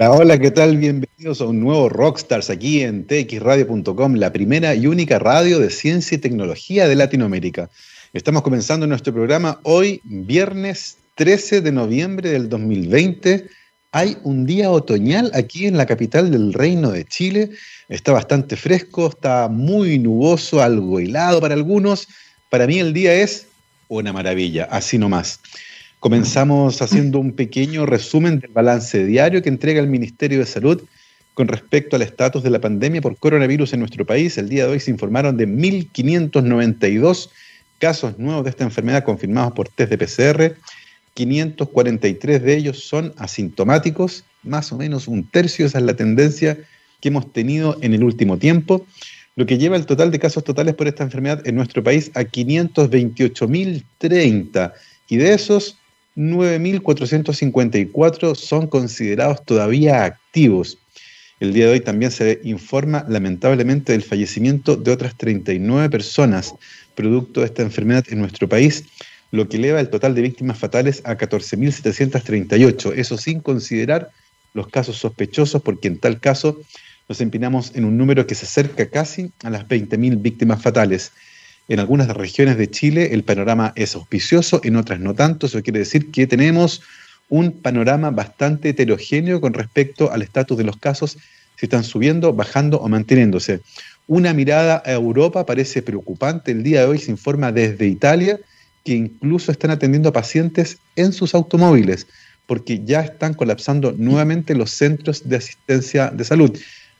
Hola, ¿qué tal? Bienvenidos a un nuevo Rockstars aquí en txradio.com, la primera y única radio de ciencia y tecnología de Latinoamérica. Estamos comenzando nuestro programa hoy, viernes 13 de noviembre del 2020. Hay un día otoñal aquí en la capital del Reino de Chile. Está bastante fresco, está muy nuboso, algo helado para algunos. Para mí el día es una maravilla, así nomás. Comenzamos haciendo un pequeño resumen del balance diario que entrega el Ministerio de Salud con respecto al estatus de la pandemia por coronavirus en nuestro país. El día de hoy se informaron de 1.592 casos nuevos de esta enfermedad confirmados por test de PCR. 543 de ellos son asintomáticos, más o menos un tercio, esa es la tendencia que hemos tenido en el último tiempo, lo que lleva el total de casos totales por esta enfermedad en nuestro país a 528.030. Y de esos, 9.454 son considerados todavía activos. El día de hoy también se informa lamentablemente del fallecimiento de otras 39 personas producto de esta enfermedad en nuestro país, lo que eleva el total de víctimas fatales a 14.738, eso sin considerar los casos sospechosos, porque en tal caso nos empinamos en un número que se acerca casi a las 20.000 víctimas fatales. En algunas regiones de Chile el panorama es auspicioso, en otras no tanto. Eso quiere decir que tenemos un panorama bastante heterogéneo con respecto al estatus de los casos, si están subiendo, bajando o manteniéndose. Una mirada a Europa parece preocupante. El día de hoy se informa desde Italia que incluso están atendiendo a pacientes en sus automóviles, porque ya están colapsando nuevamente los centros de asistencia de salud.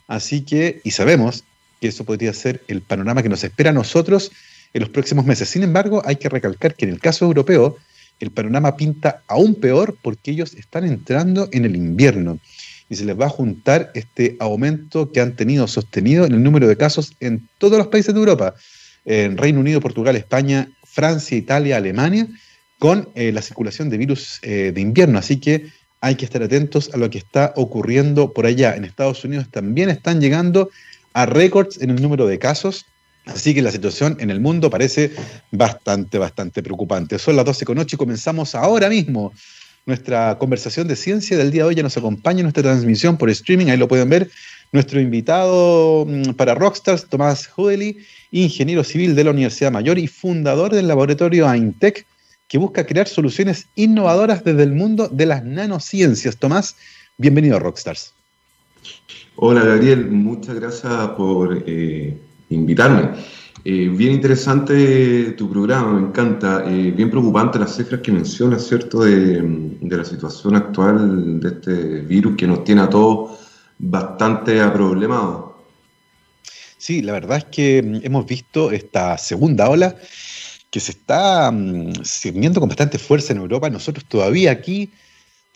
Así que, y sabemos que eso podría ser el panorama que nos espera a nosotros en los próximos meses. Sin embargo, hay que recalcar que en el caso europeo, el panorama pinta aún peor porque ellos están entrando en el invierno y se les va a juntar este aumento que han tenido sostenido en el número de casos en todos los países de Europa, en Reino Unido, Portugal, España, Francia, Italia, Alemania, con eh, la circulación de virus eh, de invierno. Así que hay que estar atentos a lo que está ocurriendo por allá. En Estados Unidos también están llegando a récords en el número de casos Así que la situación en el mundo parece bastante, bastante preocupante. Son las 12.08 y comenzamos ahora mismo nuestra conversación de ciencia del día de hoy. Ya nos acompaña nuestra transmisión por streaming, ahí lo pueden ver. Nuestro invitado mm, para Rockstars, Tomás Hudeli, ingeniero civil de la Universidad Mayor y fundador del laboratorio AINTEC, que busca crear soluciones innovadoras desde el mundo de las nanociencias. Tomás, bienvenido a Rockstars. Hola Gabriel, muchas gracias por eh, invitarme. Eh, bien interesante tu programa, me encanta. Eh, bien preocupante las cifras que mencionas, ¿cierto?, de, la situación actual de este virus que nos tiene a todos bastante aproblemados. Sí, la verdad es que mm, hemos visto esta segunda ola que se está um, con bastante fuerza en Europa. Nosotros todavía aquí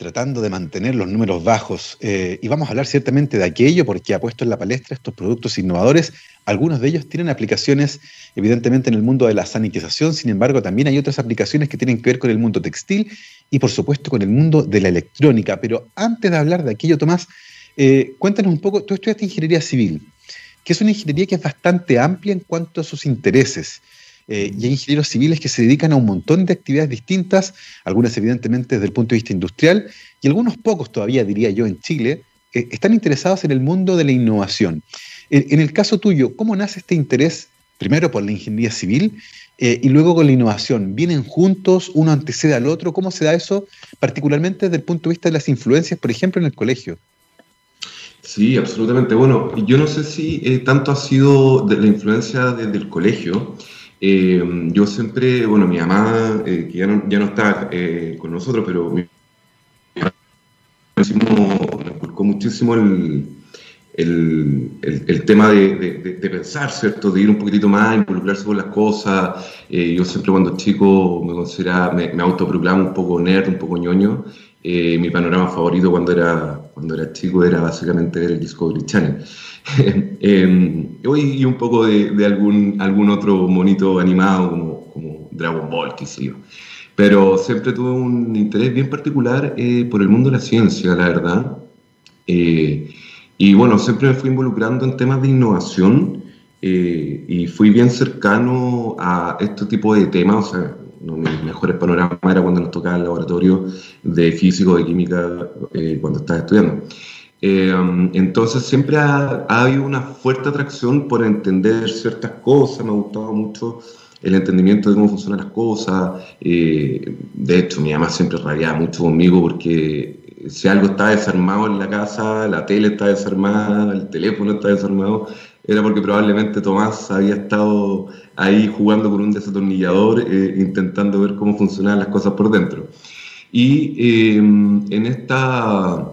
tratando de mantener los números bajos. Eh, y vamos a hablar ciertamente de aquello porque ha puesto en la palestra estos productos innovadores. Algunos de ellos tienen aplicaciones evidentemente en el mundo de la sanitización, sin embargo también hay otras aplicaciones que tienen que ver con el mundo textil y por supuesto con el mundo de la electrónica. Pero antes de hablar de aquello, Tomás, eh, cuéntanos un poco, tú estudiaste ingeniería civil, que es una ingeniería que es bastante amplia en cuanto a sus intereses. Eh, y hay ingenieros civiles que se dedican a un montón de actividades distintas, algunas evidentemente desde el punto de vista industrial, y algunos pocos todavía, diría yo, en Chile, eh, están interesados en el mundo de la innovación. En, el caso tuyo, ¿cómo nace este interés, primero por la ingeniería civil eh, y luego con la innovación? ¿Vienen juntos, uno antecede al otro? ¿Cómo se da eso, particularmente desde el punto de vista de las influencias, por ejemplo, en el colegio? Sí, absolutamente. Bueno, yo no sé si tanto ha sido la influencia desde el colegio, eh, yo siempre, bueno, mi mamá, eh, que ya no, ya no está eh, con nosotros, pero me, me muchísimo el, el, el, tema de, de, pensar, ¿cierto? De ir un poquitito más, involucrarse con las cosas. yo siempre cuando chico me consideraba, me, me autoproclamo un poco nerd, un poco ñoño. mi panorama favorito cuando era, cuando era chico era básicamente el Discovery Channel. eh, y un poco de, algún, algún otro monito animado como, Dragon Ball, qué sé yo. Pero siempre tuve un interés bien particular eh, por el mundo de la ciencia, la verdad. Eh, y bueno, siempre me fui involucrando en temas de innovación eh, y fui bien cercano a este tipo de temas. O sea, uno de mis mejores panoramas era cuando nos tocaba el laboratorio de físico, de química, cuando estaba estudiando. Eh, entonces siempre ha, habido una fuerte atracción por entender ciertas cosas, me ha gustado mucho el entendimiento de cómo funcionan las cosas. Eh, de hecho, mi mamá siempre rabiaba mucho conmigo porque si algo está desarmado en la casa, la tele está desarmada, el teléfono está desarmado, era porque probablemente Tomás había estado ahí jugando con un desatornillador, eh, intentando ver cómo funcionaban las cosas por dentro. Y en esta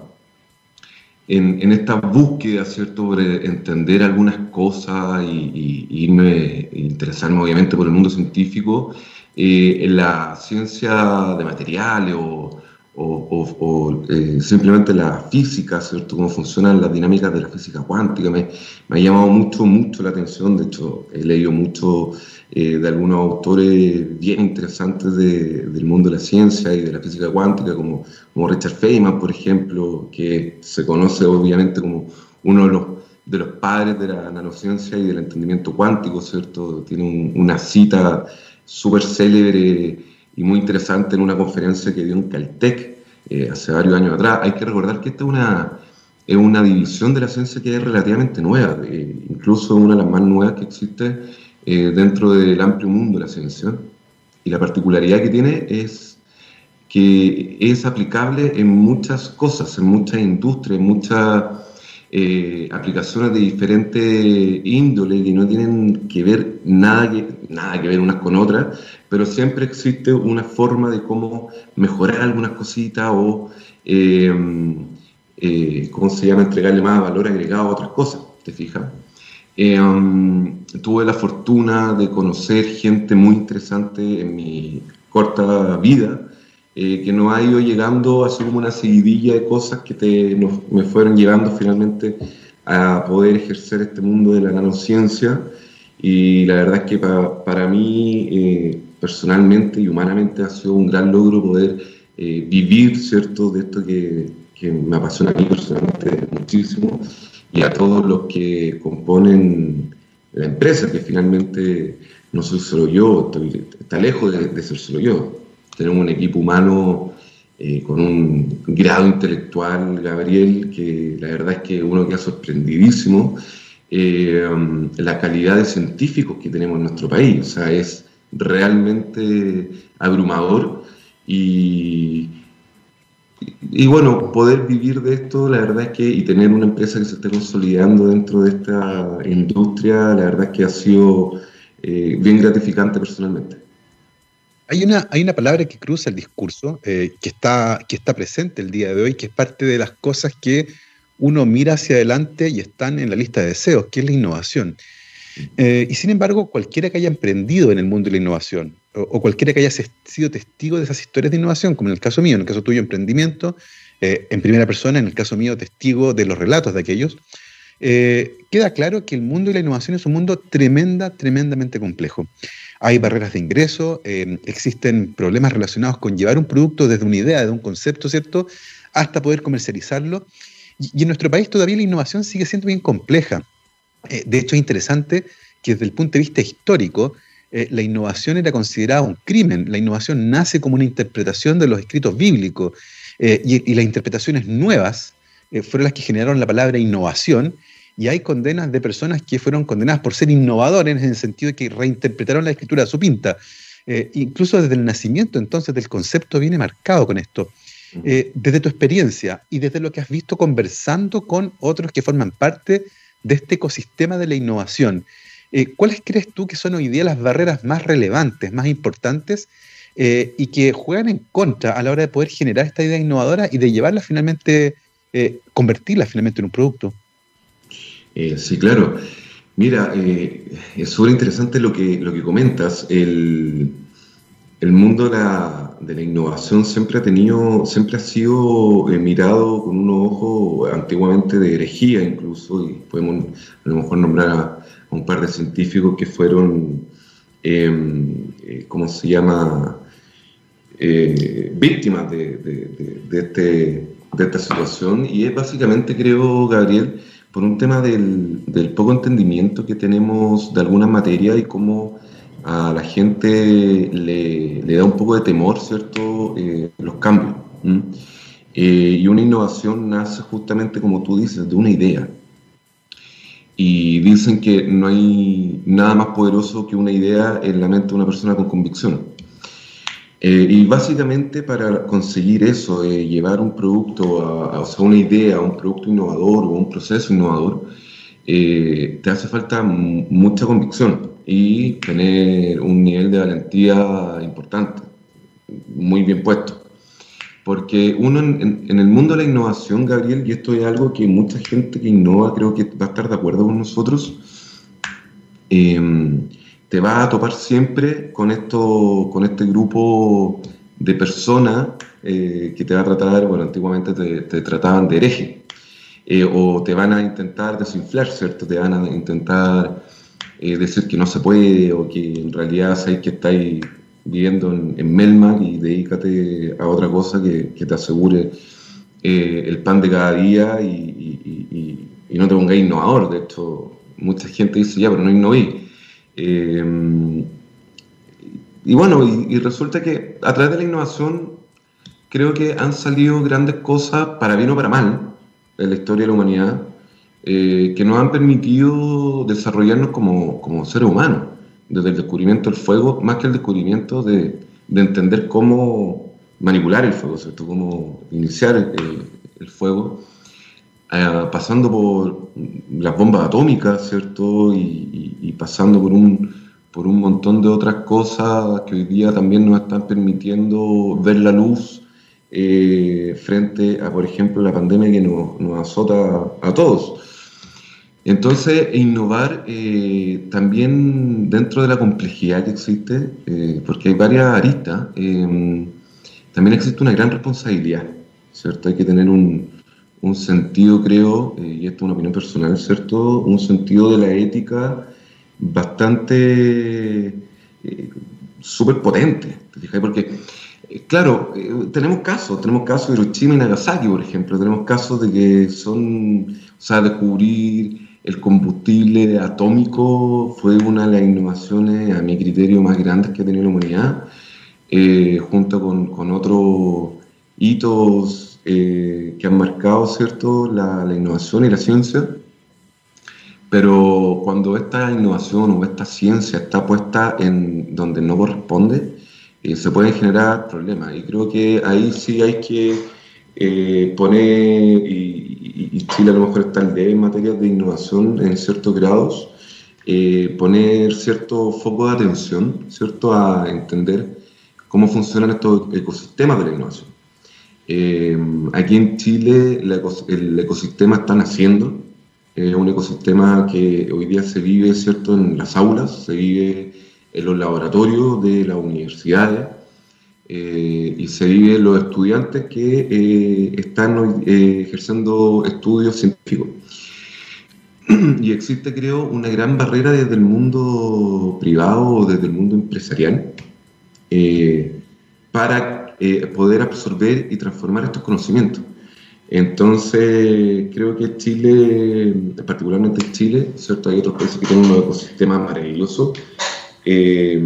en, esta búsqueda, ¿cierto?, por entender algunas cosas y, irme, interesarme obviamente por el mundo científico, eh, en la ciencia de materiales o, o, eh, simplemente la física, ¿cierto? Cómo funcionan las dinámicas de la física cuántica. Me, me ha llamado mucho, mucho la atención. De hecho, he leído mucho eh, de algunos autores bien interesantes del mundo de la ciencia y de la física cuántica, como, Richard Feynman, por ejemplo, que se conoce obviamente como uno de los padres de la nanociencia y del entendimiento cuántico, ¿cierto? Tiene una cita súper célebre y muy interesante en una conferencia que dio en Caltech eh, hace varios años atrás. Hay que recordar que esta es una, es una división de la ciencia que es relativamente nueva, eh, incluso una de las más nuevas que existe eh, dentro del amplio mundo de la ciencia. Y la particularidad que tiene es que es aplicable en muchas cosas, en muchas industrias, en muchas aplicaciones de diferentes índole que no tienen que ver nada que, nada que ver unas con otras, pero siempre existe una forma de cómo mejorar algunas cositas o, eh, eh, ¿cómo se llama?, entregarle más valor agregado a otras cosas, ¿te fijas? Eh, um, tuve la fortuna de conocer gente muy interesante en mi corta vida, que nos ha ido llegando así como una seguidilla de cosas que te, me fueron llevando finalmente a poder ejercer este mundo de la nanociencia. Y la verdad es que para mí personalmente y humanamente ha sido un gran logro poder eh, vivir, ¿cierto?, de esto que, que, me apasiona a mí personalmente muchísimo y a todos los que componen la empresa, que finalmente no soy solo yo, está lejos de, ser solo yo. Tenemos un equipo humano eh, con un grado intelectual, Gabriel, que la verdad es que uno queda sorprendidísimo. Eh, la calidad de científicos que tenemos en nuestro país, o sea, es realmente abrumador y, y bueno, poder vivir de esto, la verdad es que, y tener una empresa que se esté consolidando dentro de esta industria, la verdad es que ha sido eh, bien gratificante personalmente. Hay una, hay una palabra que cruza el discurso, eh, que, está, que está presente el día de hoy, que es parte de las cosas que uno mira hacia adelante y están en la lista de deseos, que es la innovación. Eh, y sin embargo, cualquiera que haya emprendido en el mundo de la innovación, o, cualquiera que haya sido testigo de esas historias de innovación, como en el caso mío, en el caso tuyo, emprendimiento, eh, en primera persona, en el caso mío, testigo de los relatos de aquellos, eh, queda claro que el mundo de la innovación es un mundo tremenda, tremendamente complejo. Hay barreras de ingreso, existen problemas relacionados con llevar un producto desde una idea, de un concepto, ¿cierto?, hasta poder comercializarlo. y en nuestro país todavía la innovación sigue siendo bien compleja. Eh, de hecho, es interesante que desde el punto de vista histórico, eh, la innovación era considerada un crimen. La innovación nace como una interpretación de los escritos bíblicos eh, y, las interpretaciones nuevas fueron las que generaron la palabra innovación. Y hay condenas de personas que fueron condenadas por ser innovadores en el sentido de que reinterpretaron la escritura a su pinta. incluso desde el nacimiento, entonces, del concepto viene marcado con esto. desde tu experiencia y desde lo que has visto conversando con otros que forman parte de este ecosistema de la innovación. Eh, ¿Cuáles crees tú que son hoy día las barreras más relevantes, más importantes eh, y que juegan en contra a la hora de poder generar esta idea innovadora y de llevarla finalmente, eh, convertirla finalmente en un producto? Sí, claro. Mira, es súper interesante lo que, lo que comentas. El, el mundo de la, de la, innovación siempre ha tenido, siempre ha sido eh, mirado con un ojo antiguamente de herejía incluso, y podemos a lo mejor nombrar a, un par de científicos que fueron, em, eh, ¿cómo se llama?, eh, víctimas de, de, de, este, de, esta situación, y es básicamente, creo, Gabriel, por un tema del, poco entendimiento que tenemos de alguna materia y cómo a la gente le, da un poco de temor, ¿cierto?, eh, los cambios. y una innovación nace justamente, como tú dices, de una idea. Y dicen que no hay nada más poderoso que una idea en la mente de una persona con convicción. Eh, y básicamente para conseguir eso, eh, llevar un producto, a, sea, una idea, un producto innovador o un proceso innovador, eh, te hace falta mucha convicción y tener un nivel de valentía importante, muy bien puesto. Porque uno en, el mundo de la innovación, Gabriel, y esto es algo que mucha gente que innova creo que va a estar de acuerdo con nosotros, eh, te vas a topar siempre con, esto, con este grupo de personas eh, que te va a tratar, bueno, antiguamente te, trataban de hereje, eh, o te van a intentar desinflar, ¿cierto? Te van a intentar eh, decir que no se puede, o que en realidad sabéis que estáis viviendo en, en Melmac y dedícate a otra cosa que, te asegure el pan de cada día y, y, no te pongáis innovador. De hecho, mucha gente dice, ya, pero no innoví. Eh, y bueno, y, resulta que a través de la innovación creo que han salido grandes cosas, para bien o para mal, en la historia de la humanidad, eh, que nos han permitido desarrollarnos como, como seres humanos, desde el descubrimiento del fuego, más que el descubrimiento de, de entender cómo manipular el fuego, cómo iniciar el fuego. Eh, pasando por las bombas atómicas, ¿cierto? Y, pasando por un, por un montón de otras cosas que hoy día también nos están permitiendo ver la luz eh, frente a, por ejemplo, la pandemia que nos, nos azota a todos. Entonces, innovar eh, también dentro de la complejidad que existe, porque hay varias aristas, también existe una gran responsabilidad, ¿cierto? Hay que tener un, un sentido, creo, eh, y esto es una opinión personal, ¿cierto? Un sentido de la ética bastante eh, súper potente, Porque, eh, claro, tenemos casos, tenemos casos de Hiroshima y Nagasaki, por ejemplo, tenemos casos de que son, o sea, descubrir el combustible atómico fue una de las innovaciones, a mi criterio, más grandes que ha tenido la humanidad, junto con, con otros hitos eh, que han marcado ¿cierto? La, innovación y la ciencia, pero cuando esta innovación o esta ciencia está puesta en donde no corresponde, eh, se pueden generar problemas. Y creo que ahí sí hay que eh, poner, y, Chile a lo mejor está en materia de innovación en ciertos grados, poner cierto foco de atención, ¿cierto? A entender cómo funcionan estos ecosistemas de la innovación. Eh, aquí en Chile el ecosistema está naciendo, es un ecosistema que hoy día se vive ¿cierto? en las aulas, se vive en los laboratorios de las universidades eh, y se vive en los estudiantes que eh, están ejerciendo estudios científicos. Y existe, creo, una gran barrera desde el mundo privado o desde el mundo empresarial para eh, poder absorber y transformar estos conocimientos. Entonces, creo que Chile, particularmente Chile, ¿cierto? hay otros países que tienen un ecosistema maravilloso, eh,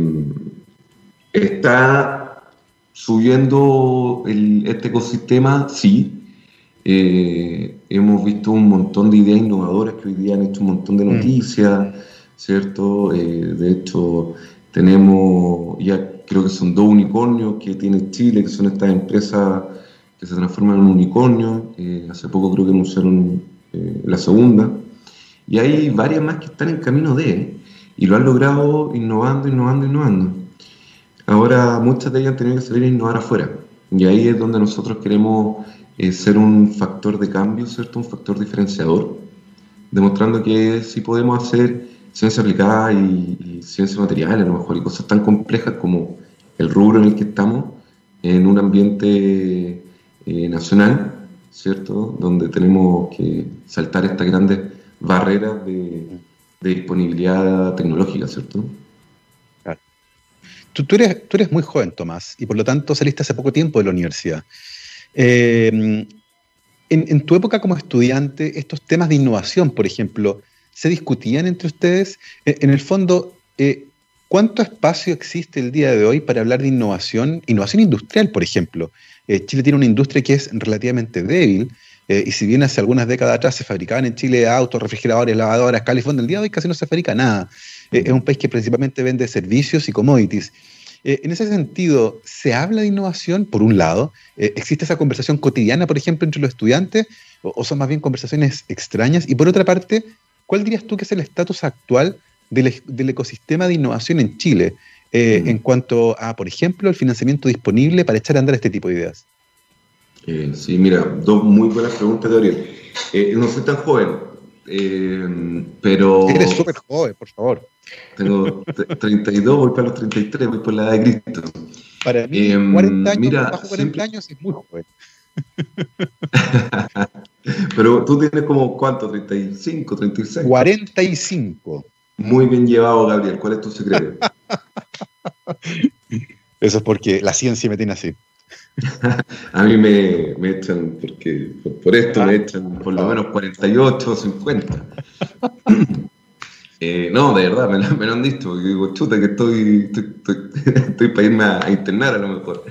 está subiendo este ecosistema, sí. Eh, hemos visto un montón de ideas innovadoras que hoy día han hecho un montón de mm. noticias, ¿cierto? de hecho, tenemos ya creo que son dos unicornios que tiene Chile, que son estas empresas que se transforman en unicornios. Eh, hace poco creo que anunciaron eh, la segunda. Y hay varias más que están en camino de, y lo han logrado innovando, innovando, innovando. Ahora muchas de ellas han tenido que salir a innovar afuera. Y ahí es donde nosotros queremos eh, ser un factor de cambio, ¿cierto? Un factor diferenciador, demostrando que si podemos hacer ciencia aplicada y, ciencia material, a lo mejor, y cosas tan complejas como el rubro en el que estamos, en un ambiente eh, nacional, ¿cierto? Donde tenemos que saltar estas grandes barreras de, disponibilidad tecnológica, ¿cierto? Tú, eres, muy joven, Tomás, y por lo tanto saliste hace poco tiempo de la universidad. Eh, en, tu época como estudiante, estos temas de innovación, por ejemplo, se discutían entre ustedes. E, en el fondo, eh, ¿cuánto espacio existe el día de hoy para hablar de innovación, innovación industrial, por ejemplo? Chile tiene una industria que es relativamente débil, y si bien hace algunas décadas atrás se fabricaban en Chile autos, refrigeradores, lavadoras, califón, el día de hoy casi no se fabrica nada. es un país que principalmente vende servicios y commodities. en ese sentido, ¿se habla de innovación? Por un lado, ¿existe esa conversación cotidiana, por ejemplo, entre los estudiantes? ¿O, son más bien conversaciones extrañas? Y por otra parte, ¿cuál dirías tú que es el estatus actual del, ecosistema de innovación en Chile eh, mm. en cuanto a, por ejemplo, el financiamiento disponible para echar a andar este tipo de ideas? Eh, sí, mira, dos muy buenas preguntas, Gabriel. Eh, no soy tan joven, pero... Eres súper joven, por favor. Tengo 32, voy para los 33, voy por la edad de Cristo. Para mí, 40 años, mira, bajo 40 años es muy joven. Pero tú tienes como, ¿cuánto? ¿35, 36? 45. Muy bien llevado, Gabriel. ¿Cuál es tu secreto? Eso es porque la ciencia me tiene así. a mí me, me, echan, porque por, esto me echan por lo menos 48 o 50. eh, no, de verdad, me, lo han dicho. digo, chuta, que estoy, estoy, para irme a, internar a lo mejor.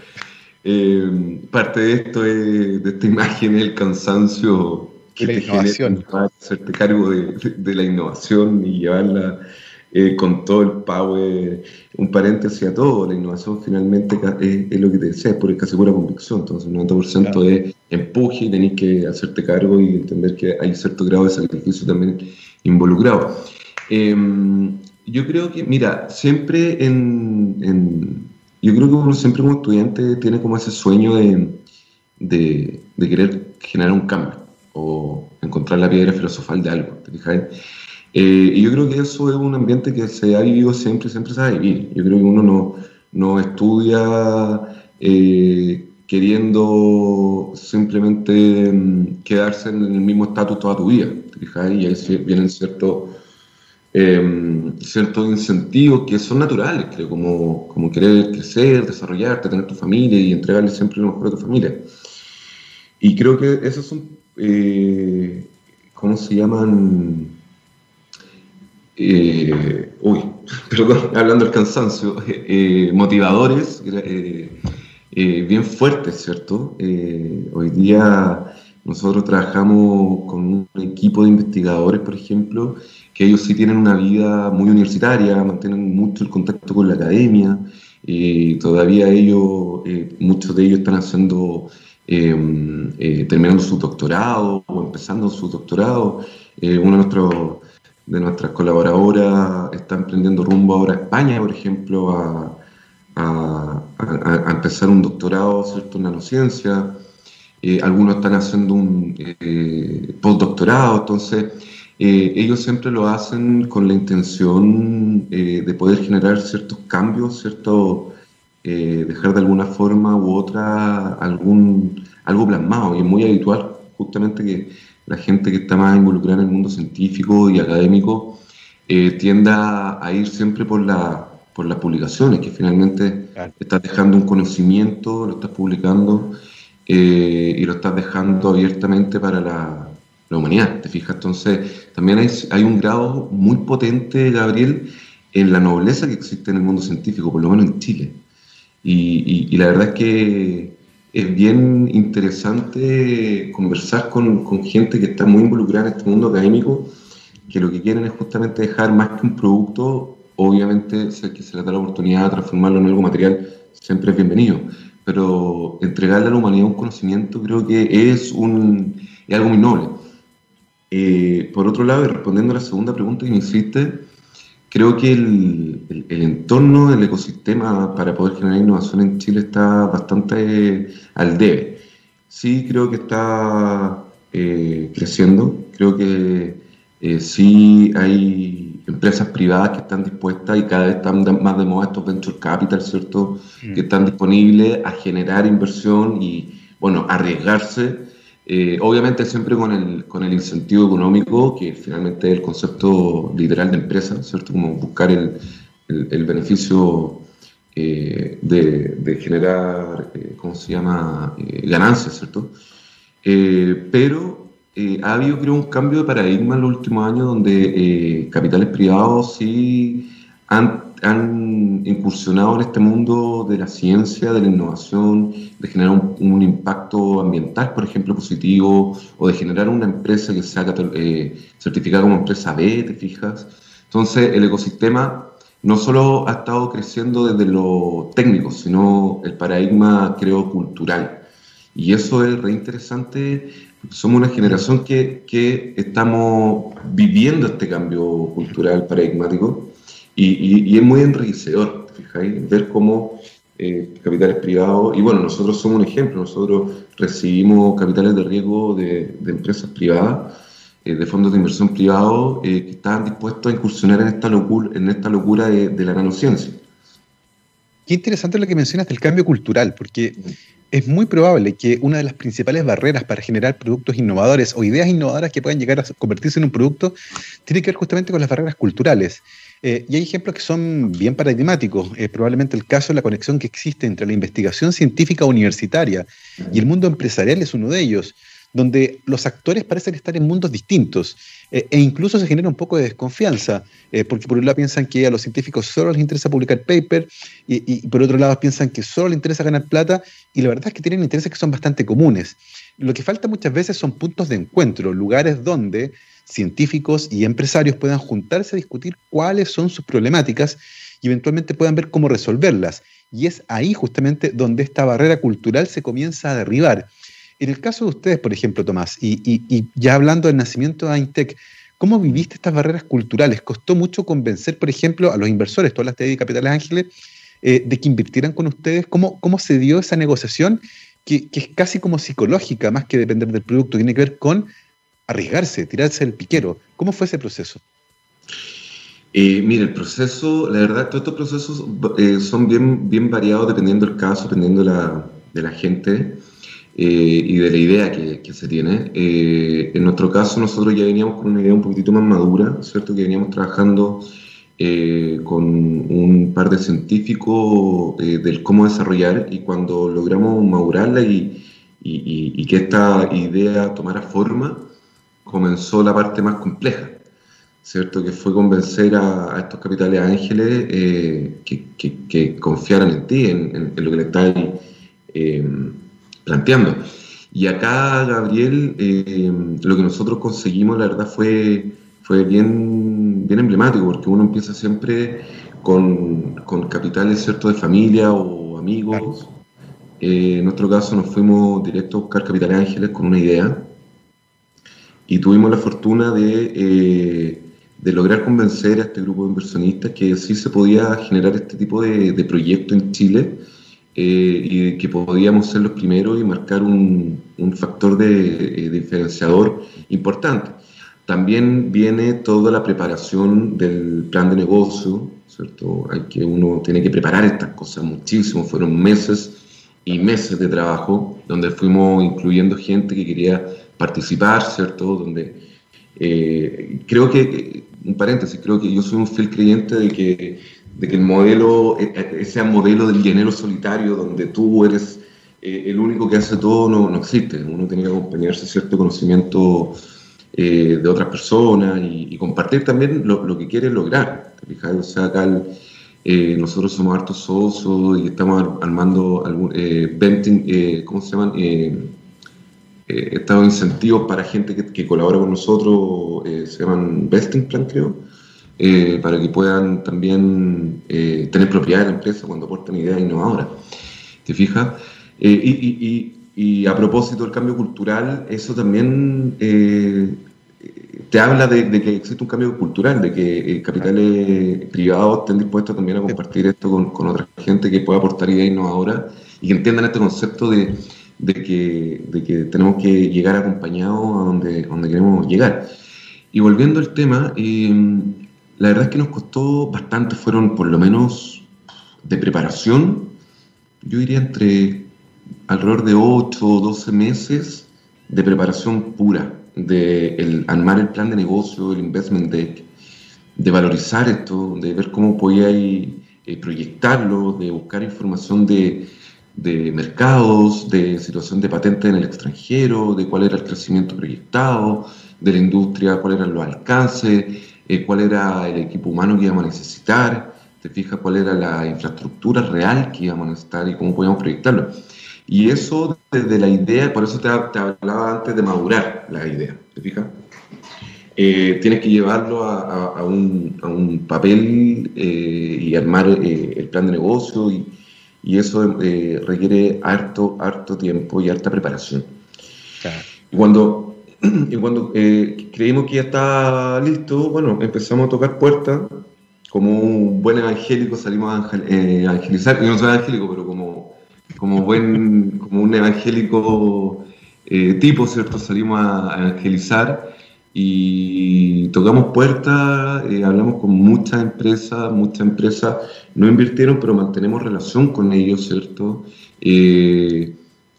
Eh, parte de esto es, de esta imagen es el cansancio que la te innovación. hacerte cargo de, la innovación y llevarla eh, con todo el power. Un paréntesis a todo, la innovación finalmente es, lo que te decía, es por casi pura convicción. Entonces, el 90% es empuje y tenés que hacerte cargo y entender que hay cierto grado de sacrificio también involucrado. Em, yo creo que, mira, siempre en, Yo creo que uno siempre como estudiante tiene como ese sueño de, de querer generar un cambio o encontrar la piedra filosofal de algo, ¿te eh, y yo creo que eso es un ambiente que se ha vivido siempre, siempre se va a vivir. Yo creo que uno no, no estudia eh, queriendo simplemente mm, quedarse en el mismo estatus toda tu vida, ¿te Y ahí vienen ciertos em, ciertos incentivos que son naturales, creo, como, como querer crecer, desarrollarte, tener tu familia y entregarle siempre lo mejor a tu familia. Y creo que esos son eh, ¿cómo se llaman? Eh, uy, perdón, hablando del cansancio, eh, motivadores bien fuertes, ¿cierto? hoy día nosotros trabajamos con un equipo de investigadores, por ejemplo, ellos sí tienen una vida muy universitaria, mantienen mucho el contacto con la academia, todavía ellos, muchos de ellos están haciendo Em, eh, terminando su doctorado o empezando su doctorado. Eh, uno de, nuestros, de nuestras colaboradoras está emprendiendo rumbo ahora a España, por ejemplo, a, a, empezar un doctorado ¿cierto? en nanociencia. Eh, algunos están haciendo un postdoctorado, entonces ellos siempre lo hacen con la intención de poder generar ciertos cambios, ciertos eh, dejar de alguna forma u otra algún, algo plasmado. Y es muy habitual justamente que la gente que está más involucrada en el mundo científico y académico eh, tienda a ir siempre por, la, por las publicaciones, que finalmente estás dejando un conocimiento, lo estás publicando eh, y lo estás dejando abiertamente para la, la, humanidad. ¿Te fijas? Entonces, también hay, un grado muy potente, Gabriel, en la nobleza que existe en el mundo científico, por lo menos en Chile. Y, la verdad es que es bien interesante conversar con, con, gente que está muy involucrada en este mundo académico, que lo que quieren es justamente dejar más que un producto, obviamente si que se les da la oportunidad de transformarlo en algo material, siempre es bienvenido, pero entregarle a la humanidad un conocimiento creo que es, un, es algo muy noble. Eh, por otro lado, y respondiendo a la segunda pregunta que me hiciste, creo que el, entorno del ecosistema para poder generar innovación en Chile está bastante al debe. Sí creo que está eh, creciendo, creo que eh, sí hay empresas privadas que están dispuestas y cada vez están más de moda estos venture capital, ¿cierto? Mm. Que están disponibles a generar inversión y, bueno, arriesgarse eh, obviamente siempre con el, con el incentivo económico, que finalmente es el concepto literal de empresa, ¿cierto? Como buscar el, el, beneficio eh, de, de, generar, eh, ¿cómo se llama?, ganancias, ¿cierto? pero ha habido, creo, un cambio de paradigma en los últimos años donde capitales privados sí han han incursionado en este mundo de la ciencia, de la innovación, de generar un, impacto ambiental, por ejemplo, positivo, o de generar una empresa que sea eh, certificada como empresa B, ¿te fijas? Entonces, el ecosistema no solo ha estado creciendo desde lo técnico, sino el paradigma, creo, cultural. Y eso es re interesante, somos una generación que, que estamos viviendo este cambio cultural paradigmático y, es muy enriquecedor, fijáis, ver cómo eh, capitales privados, y bueno, nosotros somos un ejemplo, nosotros recibimos capitales de riesgo de, empresas privadas, eh, de fondos de inversión privados, eh, que estaban dispuestos a incursionar en esta locura, en esta locura de, de la nanociencia. Qué interesante lo que mencionas del cambio cultural, porque es muy probable que una de las principales barreras para generar productos innovadores o ideas innovadoras que puedan llegar a convertirse en un producto tiene que ver justamente con las barreras culturales. Eh, y hay ejemplos que son bien paradigmáticos. Probablemente el caso de la conexión que existe entre la investigación científica universitaria y el mundo empresarial es uno de ellos donde los actores parecen estar en mundos distintos eh, e incluso se genera un poco de desconfianza, eh, porque por un lado piensan que a los científicos solo les interesa publicar paper y, por otro lado piensan que solo les interesa ganar plata y la verdad es que tienen intereses que son bastante comunes. Lo que falta muchas veces son puntos de encuentro, lugares donde científicos y empresarios puedan juntarse a discutir cuáles son sus problemáticas y eventualmente puedan ver cómo resolverlas. Y es ahí justamente donde esta barrera cultural se comienza a derribar en el caso de ustedes, por ejemplo, Tomás, y, ya hablando del nacimiento de Aintec, ¿cómo viviste estas barreras culturales? ¿Costó mucho convencer, por ejemplo, a los inversores, todas las de Capitales Ángeles, eh, de que invirtieran con ustedes? ¿Cómo, ¿Cómo se dio esa negociación que, es casi como psicológica, más que depender del producto? Tiene que ver con arriesgarse, tirarse el piquero. ¿Cómo fue ese proceso? Eh, mire, el proceso, la verdad, todos estos procesos eh, son bien, bien variados dependiendo del caso, dependiendo la, de la gente. Eh, y de la idea que, se tiene. Eh, en nuestro caso, nosotros ya veníamos con una idea un poquitito más madura, ¿cierto? Que veníamos trabajando con un par de científicos del cómo desarrollar y cuando logramos madurarla y, que esta idea tomara forma, comenzó la parte más compleja. ¿cierto? Que fue convencer a, estos capitales ángeles que, que, confiaran en ti, en, lo que le estáis planteando. Y acá, Gabriel, eh, lo que nosotros conseguimos, la verdad, fue, fue bien, bien emblemático, porque uno empieza siempre con, con capitales ¿cierto? de familia o amigos. Eh, en nuestro caso nos fuimos directo a buscar Capitales Ángeles con una idea y tuvimos la fortuna de, eh, de, lograr convencer a este grupo de inversionistas que sí se podía generar este tipo de, de proyecto en Chile eh, y que podíamos ser los primeros y marcar un, un factor de, eh, diferenciador importante. También viene toda la preparación del plan de negocio, ¿cierto? Hay que uno tiene que preparar estas cosas muchísimo, fueron meses y meses de trabajo, donde fuimos incluyendo gente que quería participar, ¿cierto? Donde eh, creo que, un paréntesis, creo que yo soy un fiel creyente de que de que el modelo, e, e, ese modelo del llenero solitario, donde tú eres eh, el único que hace todo, no, no, existe. Uno tiene que acompañarse cierto conocimiento eh, de otras personas y, compartir también lo, que quiere lograr. O sea, acá eh, nosotros somos hartos socios y estamos armando algún, venting, ¿cómo se llaman? Estos incentivos para gente que, que colabora con nosotros, se llaman Vesting Plan, creo eh, para que puedan también eh, tener propiedad de la empresa cuando aportan ideas innovadoras. ¿Te fijas? Eh, y, y, a propósito del cambio cultural, eso también te habla de, que existe un cambio cultural, de que capitales privados estén dispuestos también a compartir esto con, con, otra gente que pueda aportar ideas innovadoras y que entiendan este concepto de, de, que, de que tenemos que llegar acompañados a donde, donde queremos llegar. Y volviendo al tema, la verdad es que nos costó bastante, fueron por lo menos de preparación, yo diría entre alrededor de 8 o 12 meses de preparación pura, de el, armar el plan de negocio, el investment deck, de valorizar esto, de ver cómo podía eh, proyectarlo, de buscar información de, de mercados, de situación de patentes en el extranjero, de cuál era el crecimiento proyectado, de la industria, cuáles eran los alcances, eh, cuál era el equipo humano que íbamos a necesitar, te fijas cuál era la infraestructura real que íbamos a necesitar y cómo podíamos proyectarlo. Y eso desde la idea, por eso te, hablaba antes de madurar la idea, ¿te fijas? Eh, tienes que llevarlo a, un, papel eh, y armar el plan de negocio y, eso requiere harto, harto tiempo y harta preparación. Y cuando, y cuando creímos que ya estaba listo, bueno, empezamos a tocar puertas. Como un buen evangélico salimos a evangelizar, yo no soy evangélico, pero como, como, buen, como un evangélico tipo, ¿cierto? Salimos a evangelizar y tocamos puertas, eh, hablamos con muchas empresas, muchas empresas no invirtieron, pero mantenemos relación con ellos, ¿cierto? Eh,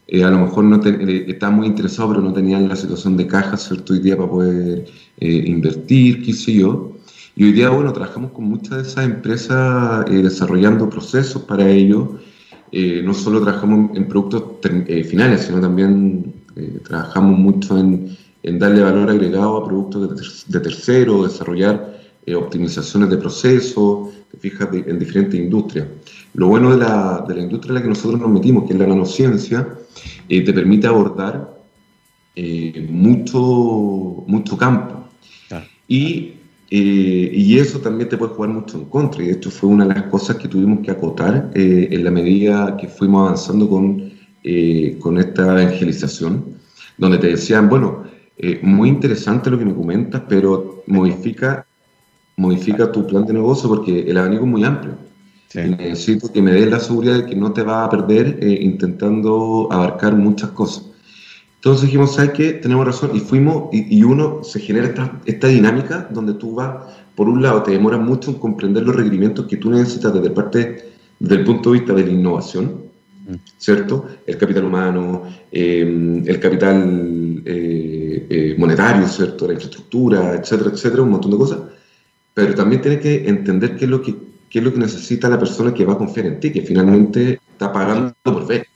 eh, a lo mejor no estaban muy interesados, pero no tenían la situación de caja, ¿cierto? Hoy día para poder invertir, qué sé yo. Y hoy día, bueno, trabajamos con muchas de esas empresas desarrollando procesos para ellos. no solo trabajamos en productos finales, sino también trabajamos mucho en en darle valor agregado a productos de, terceros, desarrollar eh, optimizaciones de procesos, te fijas, en diferentes industrias. Lo bueno de la, de la, industria en la que nosotros nos metimos, que es la nanociencia, eh, te permite abordar eh, mucho, mucho campo. Y, y, eso también te puede jugar mucho en contra. Y de hecho fue una de las cosas que tuvimos que acotar en la medida que fuimos avanzando con, con esta evangelización, donde te decían, bueno, eh, muy interesante lo que me comentas, pero modifica, modifica tu plan de negocio porque el abanico es muy amplio. necesito que me des la seguridad de que no te vas a perder eh, intentando abarcar muchas cosas. Entonces dijimos, ¿sabes qué? Tenemos razón. Y fuimos, y, uno se genera esta, esta, dinámica donde tú vas, por un lado, te demora mucho en comprender los requerimientos que tú necesitas desde, parte, desde el punto de vista de la innovación, ¿cierto? El capital humano, eh, el capital eh, eh, monetario, ¿cierto? La infraestructura, etcétera, etcétera, un montón de cosas. Pero también tienes que entender qué es lo que, qué es lo que necesita la persona que va a confiar en ti, que finalmente está pagando por ver.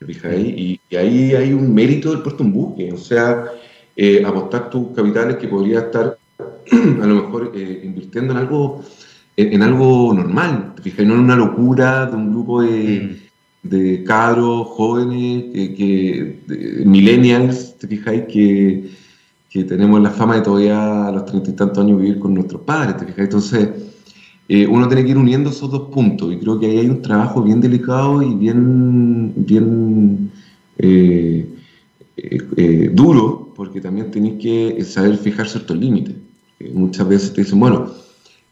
Y, y, ahí hay un mérito del puesto en buque, o sea, apostar tus capitales que podría estar a lo mejor invirtiendo en algo en, algo normal, ¿te No en una locura de un grupo de, de cabros jóvenes, que, millennials, te fijáis, que, que, tenemos la fama de todavía a los treinta y tantos años vivir con nuestros padres, te fijáis. Entonces, eh, uno tiene que ir uniendo esos dos puntos y creo que ahí hay un trabajo bien delicado y bien, bien eh, eh, duro, porque también tenéis que saber fijar ciertos límites. muchas veces te dicen, bueno,